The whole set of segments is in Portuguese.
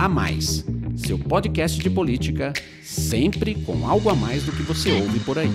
A Mais, seu podcast de política, sempre com algo a mais do que você ouve por aí.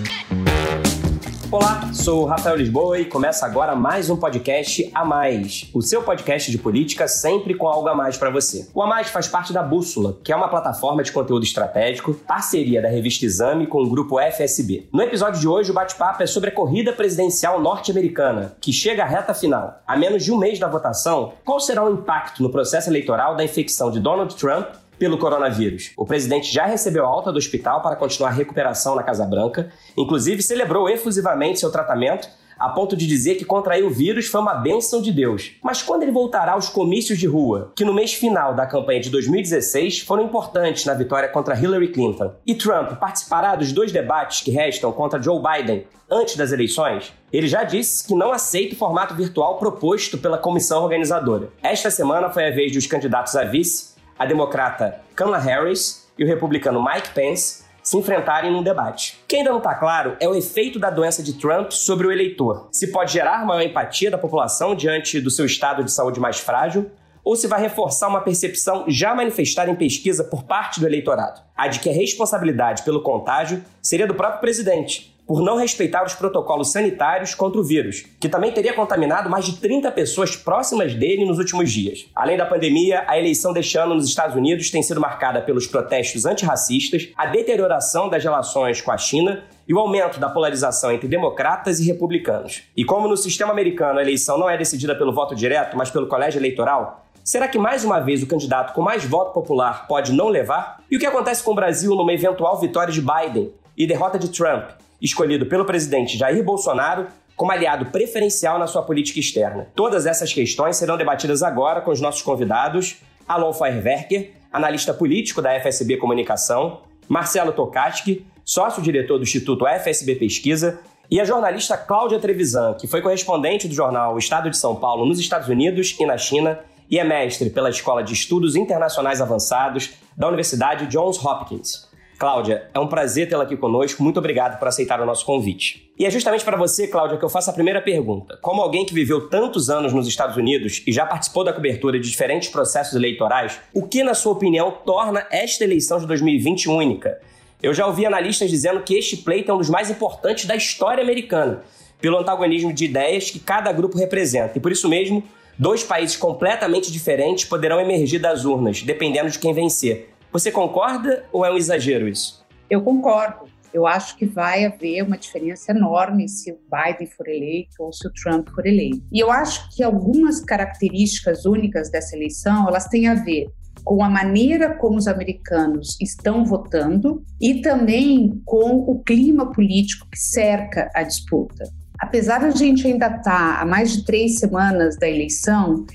Olá, sou o Rafael Lisboa e começa agora mais um podcast A Mais, o seu podcast de política sempre com algo a mais para você. O A Mais faz parte da Bússola, que é uma plataforma de conteúdo estratégico, parceria da revista Exame com o grupo FSB. No episódio de hoje, o bate-papo é sobre a corrida presidencial norte-americana, que chega à reta final. A menos de um mês da votação, qual será o impacto no processo eleitoral da infecção de Donald Trump pelo coronavírus. O presidente já recebeu alta do hospital para continuar a recuperação na Casa Branca, inclusive celebrou efusivamente seu tratamento, a ponto de dizer que contrair o vírus foi uma bênção de Deus. Mas quando ele voltará aos comícios de rua, que no mês final da campanha de 2016 foram importantes na vitória contra Hillary Clinton, e Trump participará dos dois debates que restam contra Joe Biden antes das eleições, ele já disse que não aceita o formato virtual proposto pela comissão organizadora. Esta semana foi a vez dos candidatos a vice a democrata Kamala Harris e o republicano Mike Pence se enfrentarem num debate. O que ainda não está claro é o efeito da doença de Trump sobre o eleitor. Se pode gerar maior empatia da população diante do seu estado de saúde mais frágil, ou se vai reforçar uma percepção já manifestada em pesquisa por parte do eleitorado, a de que a responsabilidade pelo contágio seria do próprio presidente, por não respeitar os protocolos sanitários contra o vírus, que também teria contaminado mais de 30 pessoas próximas dele nos últimos dias. Além da pandemia, a eleição deste ano nos Estados Unidos tem sido marcada pelos protestos antirracistas, a deterioração das relações com a China e o aumento da polarização entre democratas e republicanos. E como no sistema americano a eleição não é decidida pelo voto direto, mas pelo colégio eleitoral, Será que mais uma vez o candidato com mais voto popular pode não levar? E o que acontece com o Brasil numa eventual vitória de Biden e derrota de Trump? Escolhido pelo presidente Jair Bolsonaro como aliado preferencial na sua política externa. Todas essas questões serão debatidas agora com os nossos convidados, Alon Feuerwerker, analista político da FSB Comunicação, Marcelo Tokatsky, sócio-diretor do Instituto FSB Pesquisa, e a jornalista Cláudia Trevisan, que foi correspondente do jornal Estado de São Paulo nos Estados Unidos e na China e é mestre pela Escola de Estudos Internacionais Avançados da Universidade Johns Hopkins. Cláudia, é um prazer tê-la aqui conosco. Muito obrigado por aceitar o nosso convite. E é justamente para você, Cláudia, que eu faço a primeira pergunta. Como alguém que viveu tantos anos nos Estados Unidos e já participou da cobertura de diferentes processos eleitorais, o que, na sua opinião, torna esta eleição de 2020 única? Eu já ouvi analistas dizendo que este pleito é um dos mais importantes da história americana, pelo antagonismo de ideias que cada grupo representa. E por isso mesmo, dois países completamente diferentes poderão emergir das urnas, dependendo de quem vencer. Você concorda ou é um exagero isso? Eu concordo. Eu acho que vai haver uma diferença enorme se o Biden for eleito ou se o Trump for eleito. E eu acho que algumas características únicas dessa eleição, elas têm a ver com a maneira como os americanos estão votando e também com o clima político que cerca a disputa. Apesar de a gente ainda estar há mais de três semanas da eleição,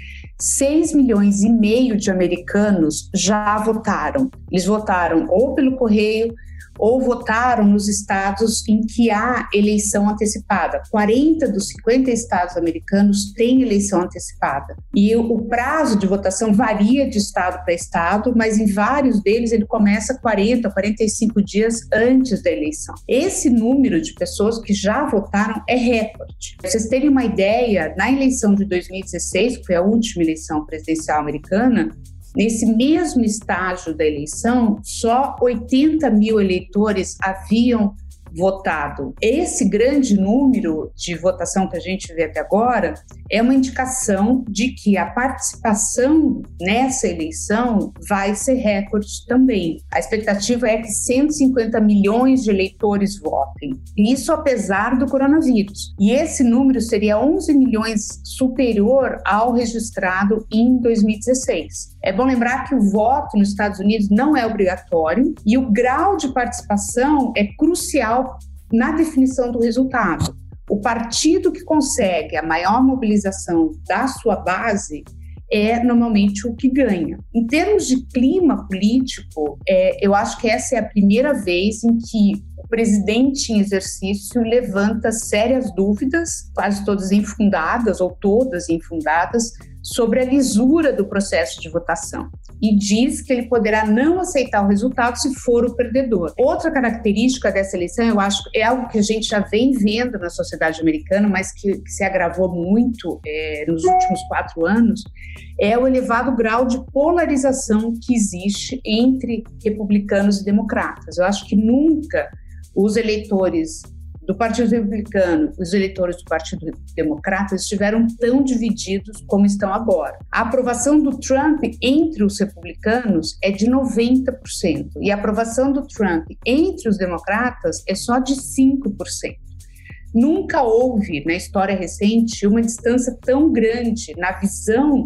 6 milhões e meio de americanos já votaram. Eles votaram ou pelo correio, ou votaram nos estados em que há eleição antecipada. 40 dos 50 estados americanos têm eleição antecipada. E o prazo de votação varia de estado para estado, mas em vários deles ele começa 40, 45 dias antes da eleição. Esse número de pessoas que já votaram é recorde. Pra vocês terem uma ideia, na eleição de 2016, que foi a última eleição presidencial americana, Nesse mesmo estágio da eleição, só 80 mil eleitores haviam votado. Esse grande número de votação que a gente vê até agora é uma indicação de que a participação nessa eleição vai ser recorde também. A expectativa é que 150 milhões de eleitores votem. Isso apesar do coronavírus. E esse número seria 11 milhões superior ao registrado em 2016. É bom lembrar que o voto nos Estados Unidos não é obrigatório e o grau de participação é crucial na definição do resultado. O partido que consegue a maior mobilização da sua base é normalmente o que ganha. Em termos de clima político, é, eu acho que essa é a primeira vez em que presidente em exercício levanta sérias dúvidas, quase todas infundadas ou todas infundadas, sobre a lisura do processo de votação e diz que ele poderá não aceitar o resultado se for o perdedor. Outra característica dessa eleição, eu acho, é algo que a gente já vem vendo na sociedade americana, mas que, que se agravou muito é, nos últimos quatro anos, é o elevado grau de polarização que existe entre republicanos e democratas. Eu acho que nunca os eleitores do Partido Republicano, os eleitores do Partido Democrata estiveram tão divididos como estão agora. A aprovação do Trump entre os republicanos é de 90%, e a aprovação do Trump entre os democratas é só de 5%. Nunca houve, na história recente, uma distância tão grande na visão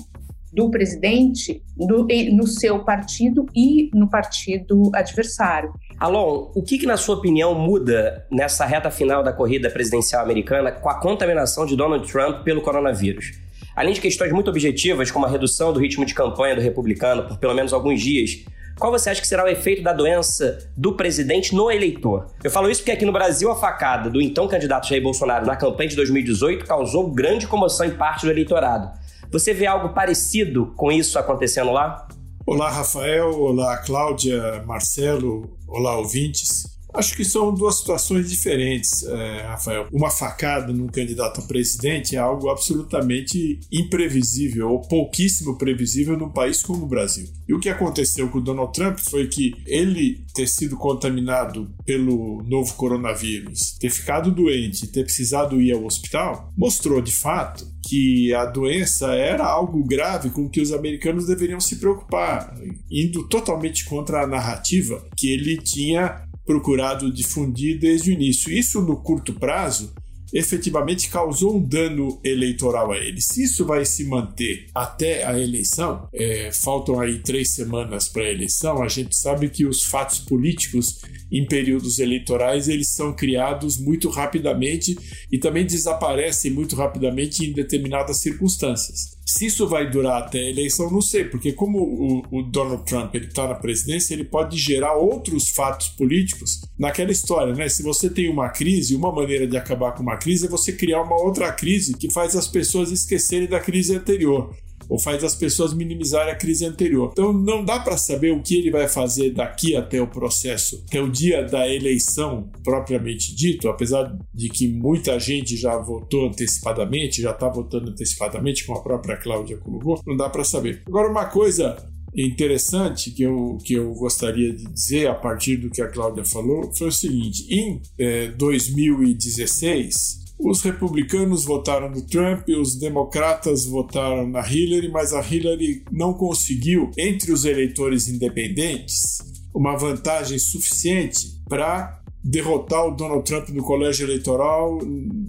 do presidente no, no seu partido e no partido adversário. Alon, o que, que, na sua opinião, muda nessa reta final da corrida presidencial americana com a contaminação de Donald Trump pelo coronavírus? Além de questões muito objetivas, como a redução do ritmo de campanha do republicano por pelo menos alguns dias, qual você acha que será o efeito da doença do presidente no eleitor? Eu falo isso porque aqui no Brasil a facada do então candidato Jair Bolsonaro na campanha de 2018 causou grande comoção em parte do eleitorado. Você vê algo parecido com isso acontecendo lá? Olá, Rafael. Olá, Cláudia, Marcelo. Olá, ouvintes. Acho que são duas situações diferentes, é, Rafael. Uma facada num candidato a presidente é algo absolutamente imprevisível ou pouquíssimo previsível num país como o Brasil. E o que aconteceu com o Donald Trump foi que ele ter sido contaminado pelo novo coronavírus, ter ficado doente, ter precisado ir ao hospital, mostrou de fato que a doença era algo grave com que os americanos deveriam se preocupar, indo totalmente contra a narrativa que ele tinha procurado difundir desde o início. Isso no curto prazo efetivamente causou um dano eleitoral a ele. Se isso vai se manter até a eleição, é, faltam aí três semanas para a eleição, a gente sabe que os fatos políticos em períodos eleitorais eles são criados muito rapidamente e também desaparecem muito rapidamente em determinadas circunstâncias. Se isso vai durar até a eleição, não sei, porque como o, o Donald Trump está na presidência, ele pode gerar outros fatos políticos naquela história, né? Se você tem uma crise, uma maneira de acabar com uma crise é você criar uma outra crise que faz as pessoas esquecerem da crise anterior ou faz as pessoas minimizarem a crise anterior. Então não dá para saber o que ele vai fazer daqui até o processo, até o dia da eleição propriamente dito, apesar de que muita gente já votou antecipadamente, já está votando antecipadamente, como a própria Cláudia colocou, não dá para saber. Agora uma coisa interessante que eu, que eu gostaria de dizer a partir do que a Cláudia falou foi o seguinte: em é, 2016 os republicanos votaram no Trump, os democratas votaram na Hillary, mas a Hillary não conseguiu, entre os eleitores independentes, uma vantagem suficiente para derrotar o Donald Trump no colégio eleitoral,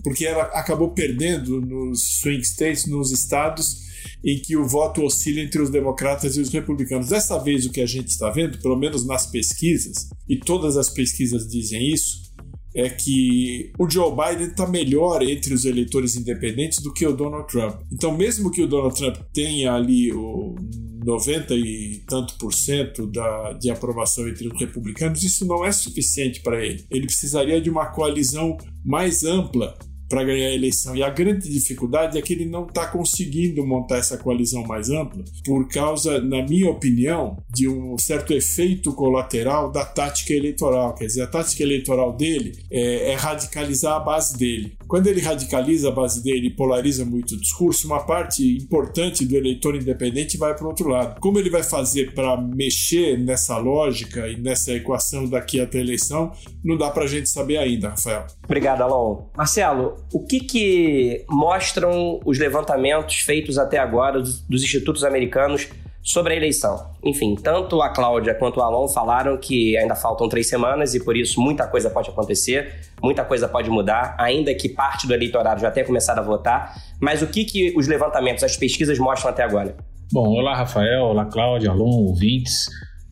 porque ela acabou perdendo nos swing states, nos estados em que o voto oscila entre os democratas e os republicanos. Dessa vez, o que a gente está vendo, pelo menos nas pesquisas, e todas as pesquisas dizem isso, é que o Joe Biden está melhor entre os eleitores independentes do que o Donald Trump. Então, mesmo que o Donald Trump tenha ali o 90 e tanto por cento da, de aprovação entre os republicanos, isso não é suficiente para ele. Ele precisaria de uma coalizão mais ampla para ganhar a eleição. E a grande dificuldade é que ele não está conseguindo montar essa coalizão mais ampla por causa, na minha opinião, de um certo efeito colateral da tática eleitoral. Quer dizer, a tática eleitoral dele é, é radicalizar a base dele. Quando ele radicaliza a base dele e polariza muito o discurso, uma parte importante do eleitor independente vai para o outro lado. Como ele vai fazer para mexer nessa lógica e nessa equação daqui até a eleição, não dá para a gente saber ainda, Rafael. Obrigado, Alon. Marcelo, o que, que mostram os levantamentos feitos até agora dos, dos institutos americanos sobre a eleição? Enfim, tanto a Cláudia quanto o Alon falaram que ainda faltam três semanas e por isso muita coisa pode acontecer, muita coisa pode mudar, ainda que parte do eleitorado já tenha começado a votar. Mas o que, que os levantamentos, as pesquisas mostram até agora? Bom, olá Rafael, olá Cláudia, Alon, ouvintes.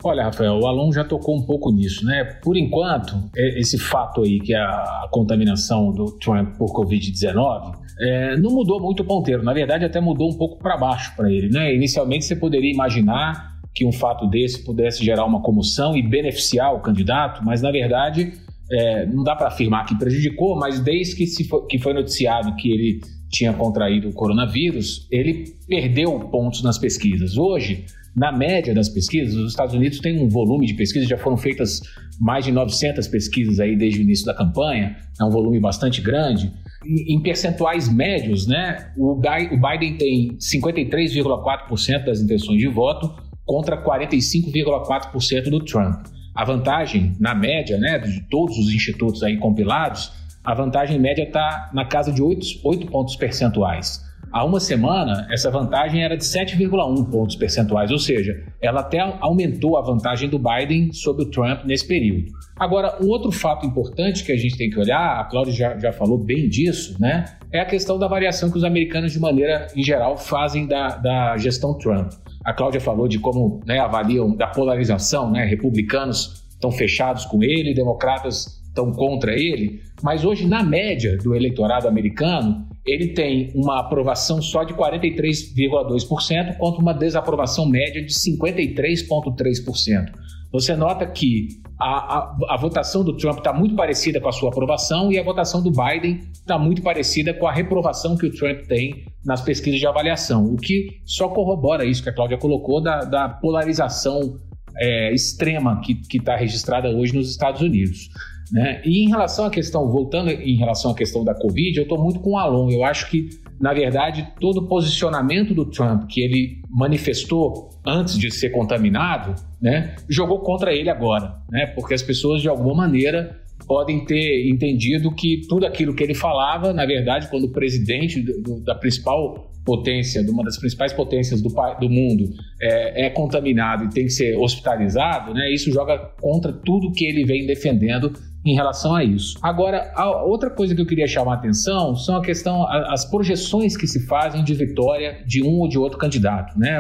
Olha, Rafael, o Alon já tocou um pouco nisso, né? Por enquanto, é, esse fato aí, que é a contaminação do Trump por Covid-19, é, não mudou muito o ponteiro. Na verdade, até mudou um pouco para baixo para ele, né? Inicialmente, você poderia imaginar que um fato desse pudesse gerar uma comoção e beneficiar o candidato, mas na verdade é, não dá para afirmar que prejudicou, mas desde que, se foi, que foi noticiado que ele tinha contraído o coronavírus, ele perdeu pontos nas pesquisas. Hoje, na média das pesquisas, os Estados Unidos têm um volume de pesquisas, já foram feitas mais de 900 pesquisas aí desde o início da campanha, é um volume bastante grande. Em percentuais médios, né, o Biden tem 53,4% das intenções de voto contra 45,4% do Trump. A vantagem, na média, né, de todos os institutos aí compilados, a vantagem média está na casa de 8, 8 pontos percentuais. Há uma semana, essa vantagem era de 7,1 pontos percentuais, ou seja, ela até aumentou a vantagem do Biden sobre o Trump nesse período. Agora, um outro fato importante que a gente tem que olhar, a Cláudia já, já falou bem disso, né? É a questão da variação que os americanos, de maneira em geral, fazem da, da gestão Trump. A Cláudia falou de como né, avaliam da polarização, né? Republicanos estão fechados com ele, democratas estão contra ele, mas hoje, na média do eleitorado americano, ele tem uma aprovação só de 43,2% contra uma desaprovação média de 53,3%. Você nota que a, a, a votação do Trump está muito parecida com a sua aprovação e a votação do Biden está muito parecida com a reprovação que o Trump tem nas pesquisas de avaliação, o que só corrobora isso que a Cláudia colocou da, da polarização é, extrema que está registrada hoje nos Estados Unidos. Né? E em relação à questão, voltando em relação à questão da Covid, eu estou muito com o Alon. Eu acho que, na verdade, todo o posicionamento do Trump que ele manifestou antes de ser contaminado, né, jogou contra ele agora, né? Porque as pessoas, de alguma maneira, podem ter entendido que tudo aquilo que ele falava, na verdade, quando o presidente do, da principal potência, de uma das principais potências do, do mundo, é, é, contaminado e tem que ser hospitalizado, né, isso joga contra tudo que ele vem defendendo em relação a isso. Agora, a outra coisa que eu queria chamar a atenção são a questão, as projeções que se fazem de vitória de um ou de outro candidato. Né?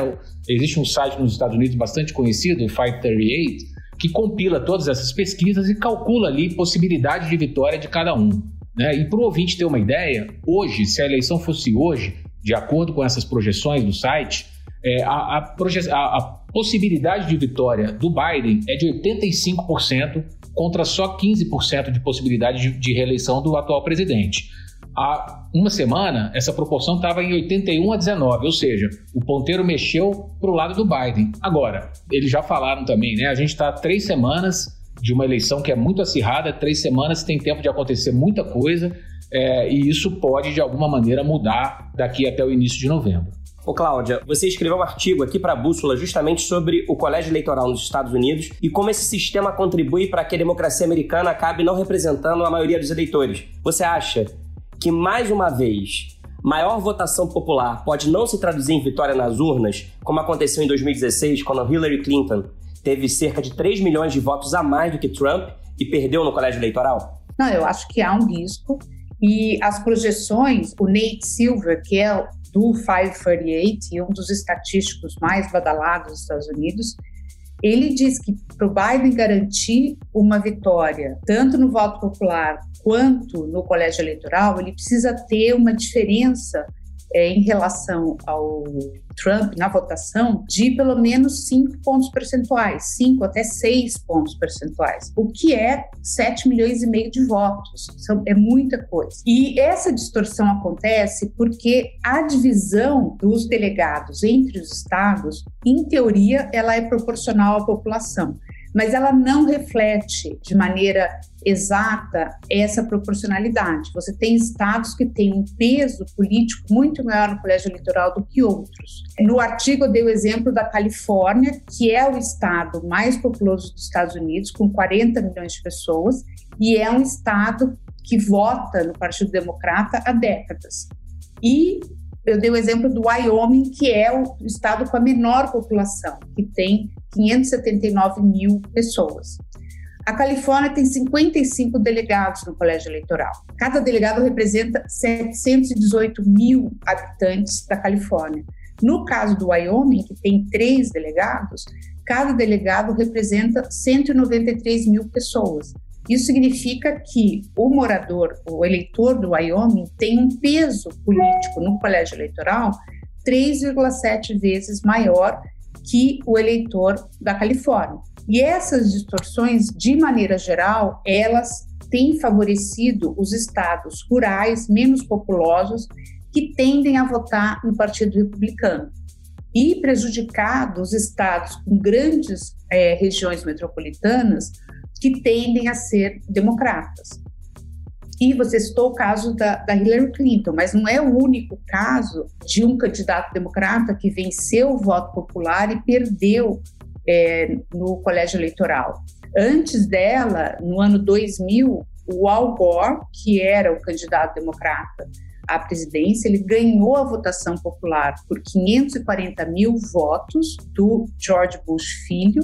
Existe um site nos Estados Unidos bastante conhecido, o 538, que compila todas essas pesquisas e calcula ali possibilidade de vitória de cada um. Né? E para o ouvinte ter uma ideia, hoje, se a eleição fosse hoje, de acordo com essas projeções do site, é, a, a, a, a, possibilidade de vitória do Biden é de 85% contra só 15% de possibilidade de, de reeleição do atual presidente. Há uma semana, essa proporção estava em 81 a 19, ou seja, o ponteiro mexeu para o lado do Biden. Agora, eles já falaram também, né? A gente está três semanas de uma eleição que é muito acirrada, três semanas tem tempo de acontecer muita coisa, é, e isso pode, de alguma maneira, mudar daqui até o início de novembro. Ô Cláudia, você escreveu um artigo aqui para a Bússola justamente sobre o colégio eleitoral nos Estados Unidos e como esse sistema contribui para que a democracia americana acabe não representando a maioria dos eleitores. Você acha que, mais uma vez, maior votação popular pode não se traduzir em vitória nas urnas, como aconteceu em 2016, quando Hillary Clinton teve cerca de 3 milhões de votos a mais do que Trump e perdeu no colégio eleitoral? Não, eu acho que há um risco. E as projeções, o Nate Silver, que é do 538 e um dos estatísticos mais badalados dos Estados Unidos, ele diz que para o Biden garantir uma vitória, tanto no voto popular quanto no colégio eleitoral, ele precisa ter uma diferença é, em relação ao Trump na votação de pelo menos 5 pontos percentuais, 5 até 6 pontos percentuais, o que é 7 milhões e meio de votos. São, é muita coisa. E essa distorção acontece porque a divisão dos delegados entre os estados, em teoria, ela é proporcional à população mas ela não reflete de maneira exata essa proporcionalidade. Você tem estados que têm um peso político muito maior no colégio eleitoral do que outros. No artigo eu dei o exemplo da Califórnia, que é o estado mais populoso dos Estados Unidos, com 40 milhões de pessoas, e é um estado que vota no Partido Democrata há décadas. E eu dei o exemplo do Wyoming, que é o estado com a menor população, que tem 579 mil pessoas. A Califórnia tem 55 delegados no colégio eleitoral. Cada delegado representa 718 mil habitantes da Califórnia. No caso do Wyoming, que tem três delegados, cada delegado representa 193 mil pessoas. Isso significa que o morador, o eleitor do Wyoming, tem um peso político no colégio eleitoral 3,7 vezes maior que o eleitor da Califórnia. E essas distorções, de maneira geral, elas tem favorecido os estados rurais menos populosos que tendem a votar no Partido Republicano e prejudicado os estados com grandes é, regiões metropolitanas que tendem a ser democratas. E você citou o caso da, da, Hillary Clinton, mas não é o único caso de um candidato democrata que venceu o voto popular e perdeu é, no colégio eleitoral. Antes dela, no ano 2000, o Al Gore, que era o candidato democrata à presidência, ele ganhou a votação popular por 540 mil votos do George Bush filho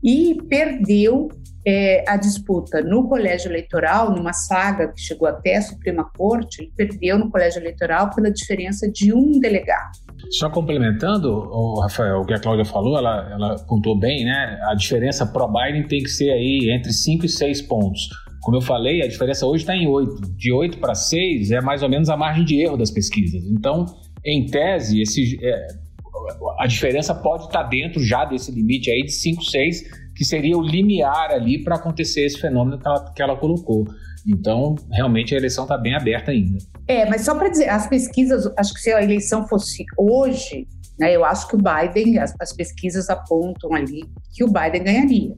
e perdeu é, a disputa no colégio eleitoral, numa saga que chegou até a Suprema Corte, ele perdeu no colégio eleitoral pela diferença de um delegado. Só complementando, o Rafael, o que a Cláudia falou, ela, ela contou bem, né? A diferença pro Biden tem que ser aí entre 5 e 6 pontos. Como eu falei, a diferença hoje está em 8. De 8 para 6 é mais ou menos a margem de erro das pesquisas. Então, em tese, esse, é, a diferença pode estar tá dentro já desse limite aí de 5, 6 que seria o limiar ali para acontecer esse fenômeno que ela, que ela colocou. Então, realmente a eleição está bem aberta ainda. É, mas só para dizer, as pesquisas, acho que se a eleição fosse hoje, né, eu acho que o Biden, as, as pesquisas apontam ali que o Biden ganharia.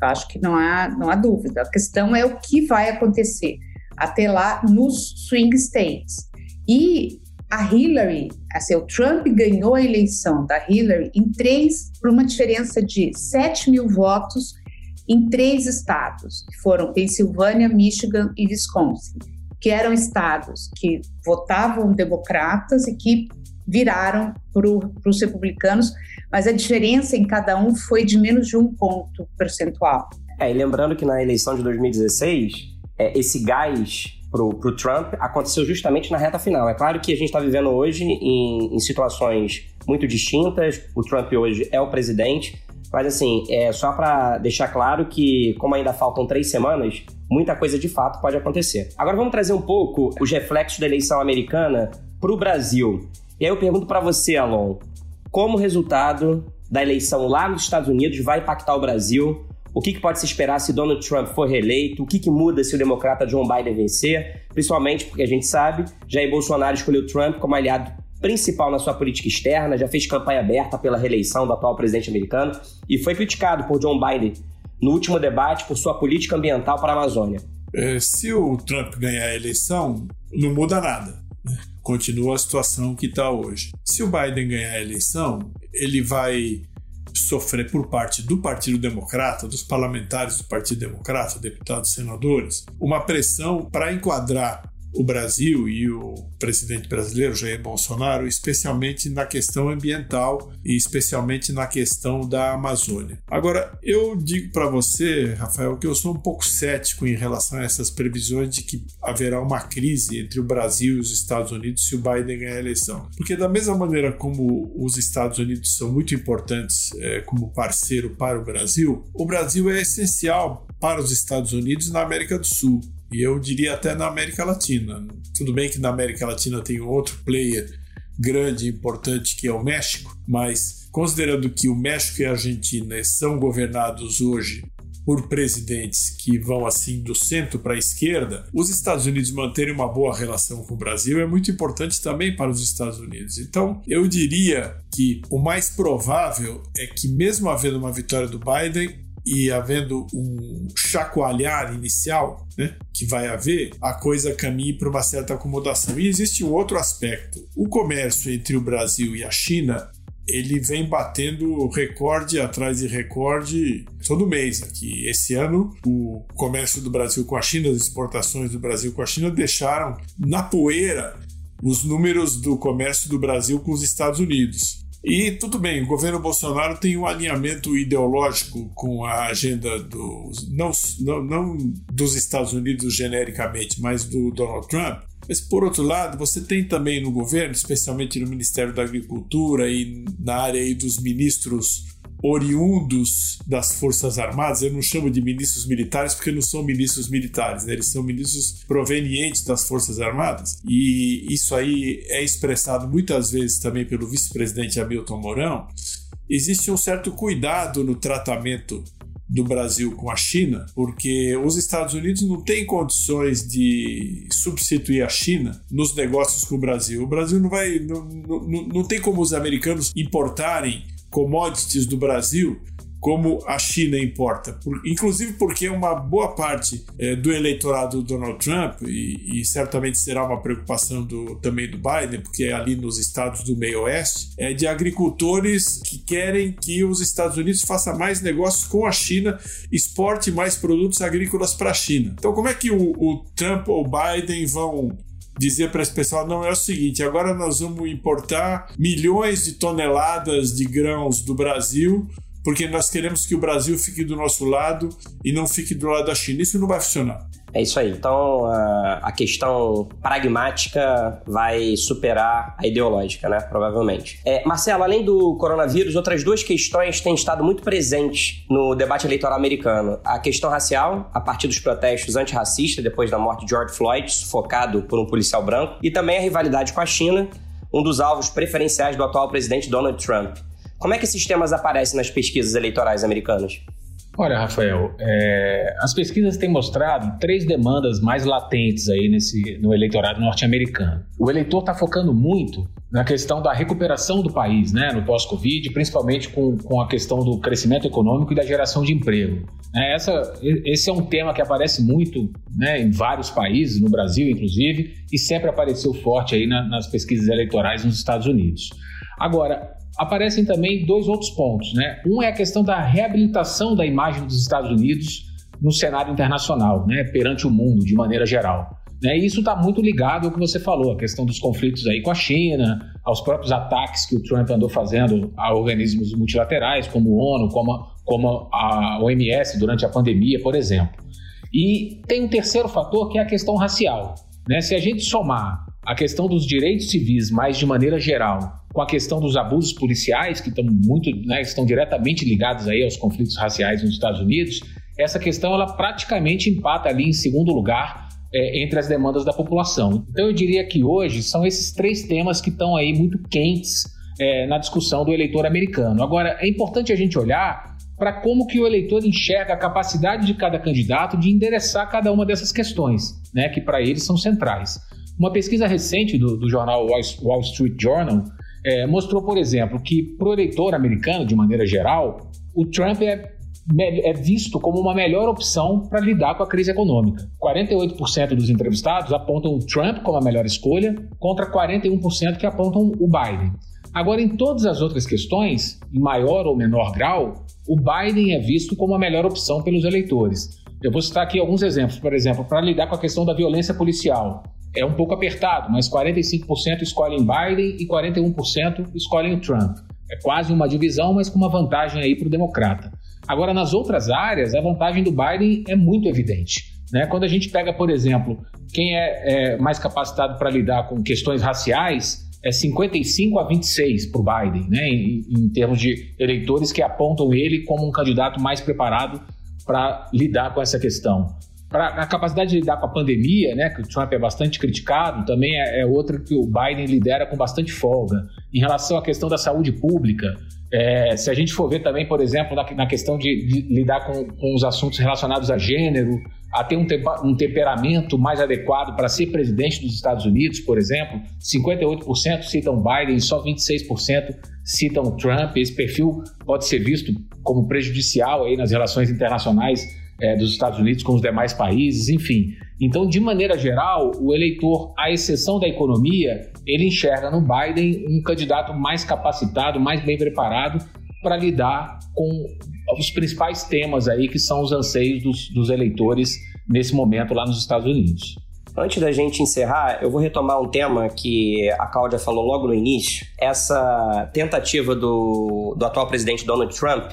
Eu acho que não há, não há dúvida. A questão é o que vai acontecer até lá nos swing states. E a Hillary, assim, o Trump ganhou a eleição da Hillary em três, por uma diferença de 7 mil votos em três estados, que foram Pensilvânia, Michigan e Wisconsin, que eram estados que votavam democratas e que viraram para os republicanos, mas a diferença em cada um foi de menos de um ponto percentual. É, e lembrando que na eleição de 2016, é, esse gás para o Trump aconteceu justamente na reta final. É claro que a gente está vivendo hoje em, em, situações muito distintas. O Trump hoje é o presidente, mas assim, é só para deixar claro que, como ainda faltam três semanas, muita coisa de fato pode acontecer. Agora vamos trazer um pouco os reflexos da eleição americana para o Brasil. E aí eu pergunto para você, Alon, como o resultado da eleição lá nos Estados Unidos vai impactar o Brasil o que, que, pode se esperar se Donald Trump for reeleito? O que, que, muda se o democrata John Biden vencer? Principalmente porque a gente sabe, Jair Bolsonaro escolheu Trump como aliado principal na sua política externa, já fez campanha aberta pela reeleição do atual presidente americano e foi criticado por John Biden no último debate por sua política ambiental para a Amazônia. É, se o Trump ganhar a eleição, não muda nada. Né? Continua a situação que está hoje. Se o Biden ganhar a eleição, ele vai sofrer por parte do Partido Democrata, dos parlamentares do Partido Democrata, deputados, senadores, uma pressão para enquadrar o Brasil e o presidente brasileiro Jair Bolsonaro, especialmente na questão ambiental e especialmente na questão da Amazônia. Agora, eu digo para você, Rafael, que eu sou um pouco cético em relação a essas previsões de que haverá uma crise entre o Brasil e os Estados Unidos se o Biden ganhar a eleição. Porque da mesma maneira como os Estados Unidos são muito importantes é, como parceiro para o Brasil, o Brasil é essencial para os Estados Unidos na América do Sul e eu diria até na América Latina. Tudo bem que na América Latina tem outro player grande e importante que é o México, mas considerando que o México e a Argentina são governados hoje por presidentes que vão assim do centro para a esquerda, os Estados Unidos manterem uma boa relação com o Brasil é muito importante também para os Estados Unidos. Então, eu diria que o mais provável é que, mesmo havendo uma vitória do Biden, e havendo um chacoalhar inicial, né, que vai haver, a coisa caminhe para uma certa acomodação. E existe um outro aspecto. O comércio entre o Brasil e a China ele vem batendo recorde atrás de recorde todo mês aqui. Esse ano, o comércio do Brasil com a China, as exportações do Brasil com a China deixaram na poeira os números do comércio do Brasil com os Estados Unidos. E tudo bem, o governo Bolsonaro tem um alinhamento ideológico com a agenda dos não, não, não dos Estados Unidos genericamente, mas do Donald Trump. Mas por outro lado, você tem também no governo, especialmente no Ministério da Agricultura e na área dos ministros oriundos das Forças Armadas, eu não chamo de ministros militares porque não são ministros militares, né? eles são ministros provenientes das Forças Armadas. E isso aí é expressado muitas vezes também pelo vice-presidente Hamilton Mourão. Existe um certo cuidado no tratamento do Brasil com a China, porque os Estados Unidos não têm condições de substituir a China nos negócios com o Brasil. O Brasil não vai, não, não, não tem como os americanos importarem commodities do Brasil como a China importa, por, inclusive porque uma boa parte é, do eleitorado do Donald Trump, e, e, certamente será uma preocupação do, também do Biden, porque é ali nos estados do meio oeste, é de agricultores que querem que os Estados Unidos façam mais negócios com a China, exporte mais produtos agrícolas para a China. Então, como é que o, o Trump ou o Biden vão dizer para esse pessoal: não, é o seguinte, agora nós vamos importar milhões de toneladas de grãos do Brasil porque nós queremos que o Brasil fique do nosso lado e não fique do lado da China. Isso não vai funcionar. É isso aí. Então, a questão pragmática vai superar a ideológica, né? Provavelmente. É, Marcelo, além do coronavírus, outras duas questões têm estado muito presentes no debate eleitoral americano. A questão racial, a partir dos protestos antirracistas depois da morte de George Floyd, sufocado por um policial branco, e também a rivalidade com a China, um dos alvos preferenciais do atual presidente Donald Trump. Como é que esses temas aparecem nas pesquisas eleitorais americanas? Olha, Rafael, é, as pesquisas têm mostrado três demandas mais latentes aí nesse, no eleitorado norte-americano. O eleitor está focando muito na questão da recuperação do país, né, no pós-Covid, principalmente com, com a questão do crescimento econômico e da geração de emprego. É, essa, esse é um tema que aparece muito né, em vários países, no Brasil inclusive, e sempre apareceu forte aí na, nas pesquisas eleitorais nos Estados Unidos. Agora, aparecem também dois outros pontos. Né? Um é a questão da reabilitação da imagem dos Estados Unidos no cenário internacional, né? perante o mundo, de maneira geral. Né? E isso está muito ligado ao que você falou, a questão dos conflitos aí com a China, aos próprios ataques que o Trump andou fazendo a organismos multilaterais, como o ONU, como, como a OMS durante a pandemia, por exemplo. E tem um terceiro fator que é a questão racial. Né? Se a gente somar a questão dos direitos civis, mais de maneira geral, com a questão dos abusos policiais, que estão muito, né, estão diretamente ligados aí aos conflitos raciais nos Estados Unidos, essa questão ela praticamente empata ali em segundo lugar é, entre as demandas da população. Então eu diria que hoje são esses três temas que estão aí muito quentes é, na discussão do eleitor americano. Agora é importante a gente olhar para como que o eleitor enxerga a capacidade de cada candidato de endereçar cada uma dessas questões, né, que para eles são centrais. Uma pesquisa recente do, do jornal Wall Street Journal é, mostrou, por exemplo, que para o eleitor americano, de maneira geral, o Trump é, é visto como uma melhor opção para lidar com a crise econômica. 48% dos entrevistados apontam o Trump como a melhor escolha, contra 41% que apontam o Biden. Agora, em todas as outras questões, em maior ou menor grau, o Biden é visto como a melhor opção pelos eleitores. Eu vou citar aqui alguns exemplos. Por exemplo, para lidar com a questão da violência policial é um pouco apertado, mas 45% escolhem Biden e 41% escolhem o Trump. É quase uma divisão, mas com uma vantagem aí para o democrata. Agora, nas outras áreas, a vantagem do Biden é muito evidente. Né? Quando a gente pega, por exemplo, quem é, é mais capacitado para lidar com questões raciais, é 55 a 26 para o Biden, né? Em, em, termos de eleitores que apontam ele como um candidato mais preparado para lidar com essa questão. Pra, a capacidade de lidar com a pandemia, né, que o Trump é bastante criticado, também é, é outra que o Biden lidera com bastante folga. Em relação à questão da saúde pública, é, se a gente for ver também, por exemplo, na, na questão de, de lidar com, com, os assuntos relacionados a gênero, a ter um, um temperamento mais adequado para ser presidente dos Estados Unidos, por exemplo, 58% citam Biden e só 26% citam Trump. Esse perfil pode ser visto como prejudicial aí nas relações internacionais é, dos Estados Unidos com os demais países, enfim. Então, de maneira geral, o eleitor, à exceção da economia, ele enxerga no Biden um candidato mais capacitado, mais bem preparado para lidar com os principais temas aí que são os anseios dos, dos eleitores nesse momento lá nos Estados Unidos. Antes da gente encerrar, eu vou retomar um tema que a Cláudia falou logo no início. Essa tentativa do, do atual presidente Donald Trump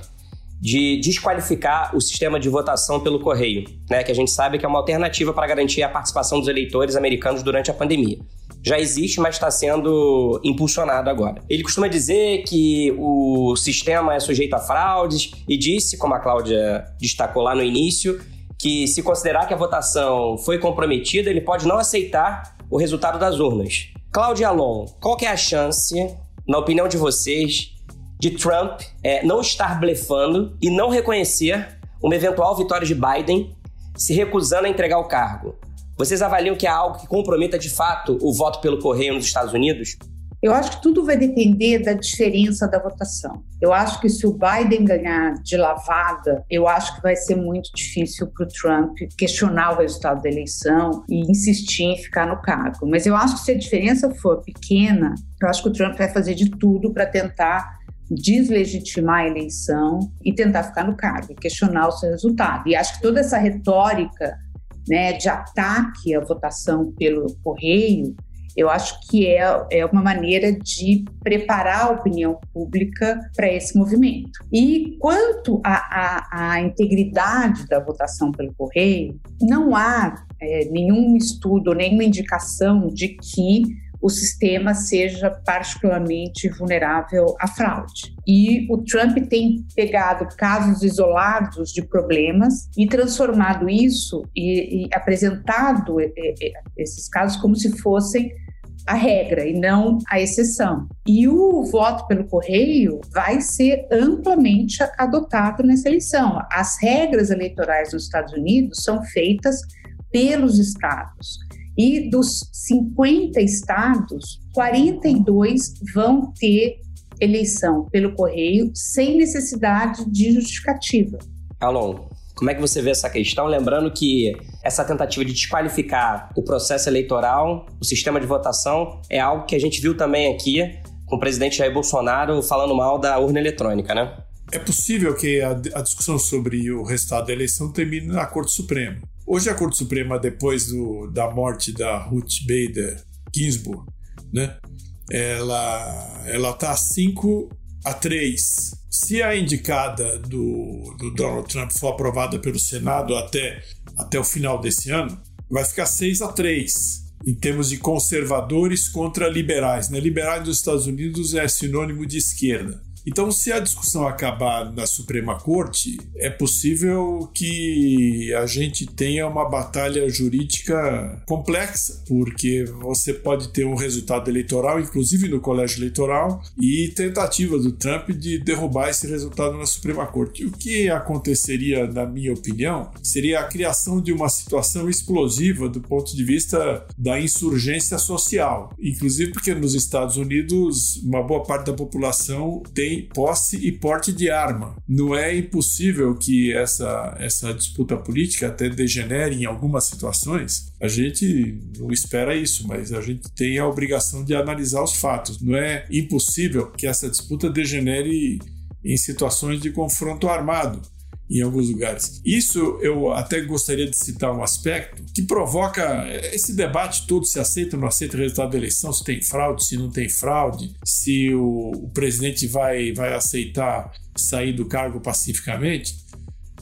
de desqualificar o sistema de votação pelo correio, né, que a gente sabe que é uma alternativa para garantir a participação dos eleitores americanos durante a pandemia. Já existe, mas está sendo impulsionado agora. Ele costuma dizer que o sistema é sujeito a fraudes e disse, como a Cláudia destacou lá no início, que se considerar que a votação foi comprometida, ele pode não aceitar o resultado das urnas. Cláudia Alon, qual que é a chance, na opinião de vocês, de Trump é, não estar blefando e não reconhecer uma eventual vitória de Biden se recusando a entregar o cargo. Vocês avaliam que é algo que comprometa de fato o voto pelo correio nos Estados Unidos? Eu acho que tudo vai depender da diferença da votação. Eu acho que se o Biden ganhar de lavada, eu acho que vai ser muito difícil para o Trump questionar o resultado da eleição e insistir em ficar no cargo. Mas eu acho que se a diferença for pequena, eu acho que o Trump vai fazer de tudo para tentar deslegitimar a eleição e tentar ficar no cargo, questionar o seu resultado. E acho que toda essa retórica né, de ataque à votação pelo correio eu acho que é, é uma maneira de preparar a opinião pública para esse movimento. E quanto à integridade da votação pelo correio, não há é, nenhum estudo, nenhuma indicação de que o sistema seja particularmente vulnerável à fraude. E o Trump tem pegado casos isolados de problemas e transformado isso e, e apresentado esses casos como se fossem a regra e não a exceção. E o voto pelo correio vai ser amplamente adotado nessa eleição. As regras eleitorais nos Estados Unidos são feitas pelos estados. E dos 50 estados, 42 vão ter eleição pelo correio sem necessidade de justificativa. Alon, como é que você vê essa questão? Lembrando que essa tentativa de desqualificar o processo eleitoral, o sistema de votação, é algo que a gente viu também aqui com o presidente Jair Bolsonaro falando mal da urna eletrônica, né? É possível que a, a discussão sobre o resultado da eleição termine na Corte Suprema. Hoje a Corte Suprema, depois do, da morte da Ruth Bader Ginsburg, né, ela ela está 5 a 3 se a indicada do, do Donald Trump for aprovada pelo Senado até, até o final desse ano, vai ficar 6 a 3 em termos de conservadores contra liberais. Né? Liberais dos Estados Unidos é sinônimo de esquerda. Então, se a discussão acabar na Suprema Corte, é possível que a gente tenha uma batalha jurídica complexa, porque você pode ter um resultado eleitoral, inclusive no colégio eleitoral, e tentativa do Trump de derrubar esse resultado na Suprema Corte. O que aconteceria, na minha opinião, seria a criação de uma situação explosiva do ponto de vista da insurgência social, inclusive porque nos Estados Unidos uma boa parte da população tem posse e porte de arma. Não é impossível que essa, essa disputa política até degenere em algumas situações. A gente não espera isso, mas a gente tem a obrigação de analisar os fatos. Não é impossível que essa disputa degenere em situações de confronto armado em alguns lugares. Isso eu até gostaria de citar um aspecto que provoca esse debate todo: se aceita ou não aceita o resultado da eleição, se tem fraude, se não tem fraude, se o, o presidente vai, vai aceitar sair do cargo pacificamente.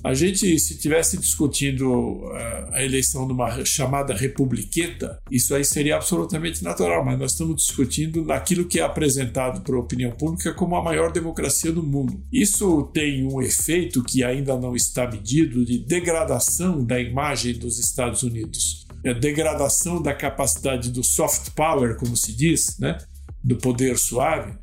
A gente, se tivesse discutindo eh, a eleição numa chamada republiqueta, isso aí seria absolutamente natural, mas nós estamos discutindo naquilo que é apresentado para a opinião pública como a maior democracia do mundo. Isso tem um efeito que ainda não está medido de degradação da imagem dos Estados Unidos. A degradação da capacidade do soft power, como se diz, né? do poder suave,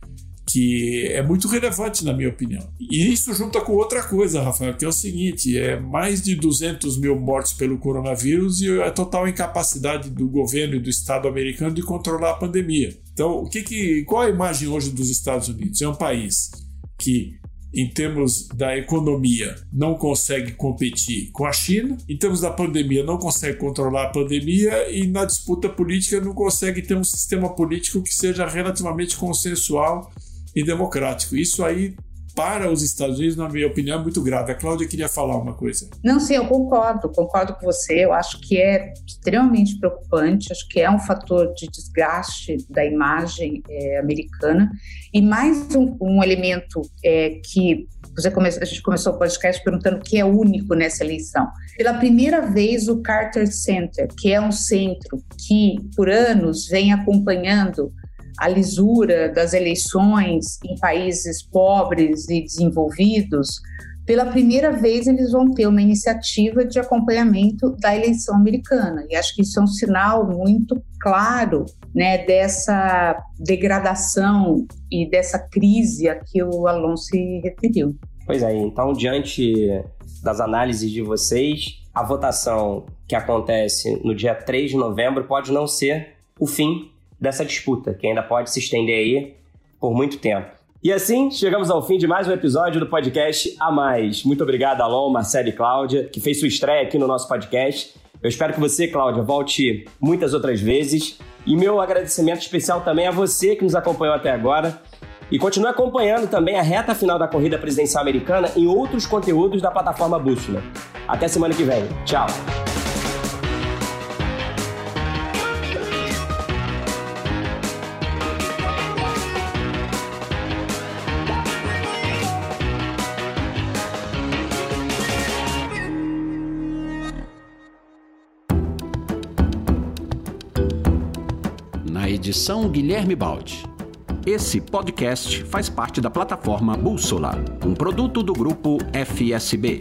que é muito relevante na minha opinião. E isso junta com outra coisa, Rafael, que é o seguinte: é mais de 200 mil mortes pelo coronavírus e a total incapacidade do governo e do Estado americano de controlar a pandemia. Então, o que que, qual a imagem hoje dos Estados Unidos? É um país que em termos da economia, não consegue competir com a China, em termos da pandemia, não consegue controlar a pandemia e na disputa política não consegue ter um sistema político que seja relativamente consensual e democrático. Isso aí para os Estados Unidos, na minha opinião, é muito grave. A Cláudia queria falar uma coisa. Não, sim, eu concordo, concordo com você. Eu acho que é extremamente preocupante, acho que é um fator de desgaste da imagem é, americana. E mais um, um elemento é, que você come, a gente começou o podcast perguntando o que é único nessa eleição. Pela primeira vez, o Carter Center, que é um centro que por anos vem acompanhando a lisura das eleições em países pobres e desenvolvidos, pela primeira vez eles vão ter uma iniciativa de acompanhamento da eleição americana. E acho que isso é um sinal muito claro né, dessa degradação e dessa crise a que o Alonso se referiu. Pois é, então, diante das análises de vocês. A votação que acontece no dia 3 de novembro pode não ser o fim dessa disputa, que ainda pode se estender aí por muito tempo. E assim, chegamos ao fim de mais um episódio do podcast A Mais. Muito obrigado, Alon, Marcelo e Cláudia, que fez sua estreia aqui no nosso podcast. Eu espero que você, Cláudia, volte muitas outras vezes. E meu agradecimento especial também a você que nos acompanhou até agora. E continue acompanhando também a reta final da corrida presidencial americana em outros conteúdos da plataforma Bússola. Até semana que vem. Tchau. Edição Guilherme Baldi. Esse podcast faz parte da plataforma Bússola, um produto do grupo FSB.